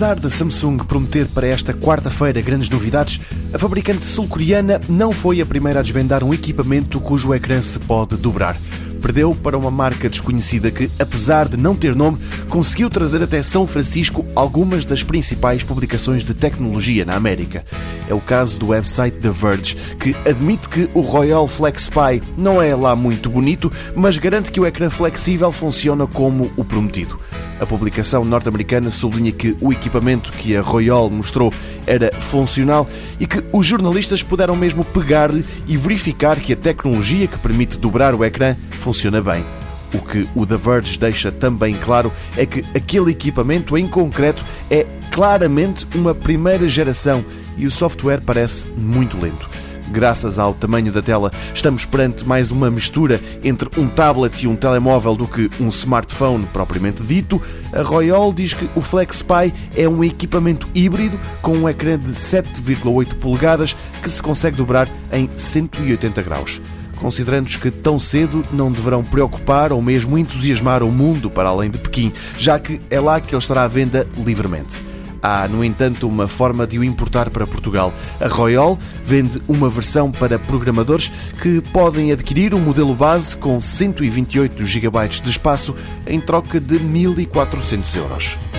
Apesar da Samsung prometer para esta quarta-feira grandes novidades, a fabricante sul-coreana não foi a primeira a desvendar um equipamento cujo ecrã se pode dobrar perdeu para uma marca desconhecida que, apesar de não ter nome, conseguiu trazer até São Francisco algumas das principais publicações de tecnologia na América. É o caso do website The Verge, que admite que o Royal Flex Spy não é lá muito bonito, mas garante que o ecrã flexível funciona como o prometido. A publicação norte-americana sublinha que o equipamento que a Royal mostrou era funcional e que os jornalistas puderam mesmo pegar-lhe e verificar que a tecnologia que permite dobrar o ecrã funciona bem. O que o The Verge deixa também claro é que aquele equipamento em concreto é claramente uma primeira geração e o software parece muito lento. Graças ao tamanho da tela, estamos perante mais uma mistura entre um tablet e um telemóvel do que um smartphone propriamente dito. A Royal diz que o FlexPy é um equipamento híbrido com um ecrã de 7,8 polegadas que se consegue dobrar em 180 graus considerando que tão cedo não deverão preocupar ou mesmo entusiasmar o mundo para além de Pequim, já que é lá que ele estará à venda livremente. Há, no entanto, uma forma de o importar para Portugal. A Royal vende uma versão para programadores que podem adquirir um modelo base com 128 GB de espaço em troca de 1.400 euros.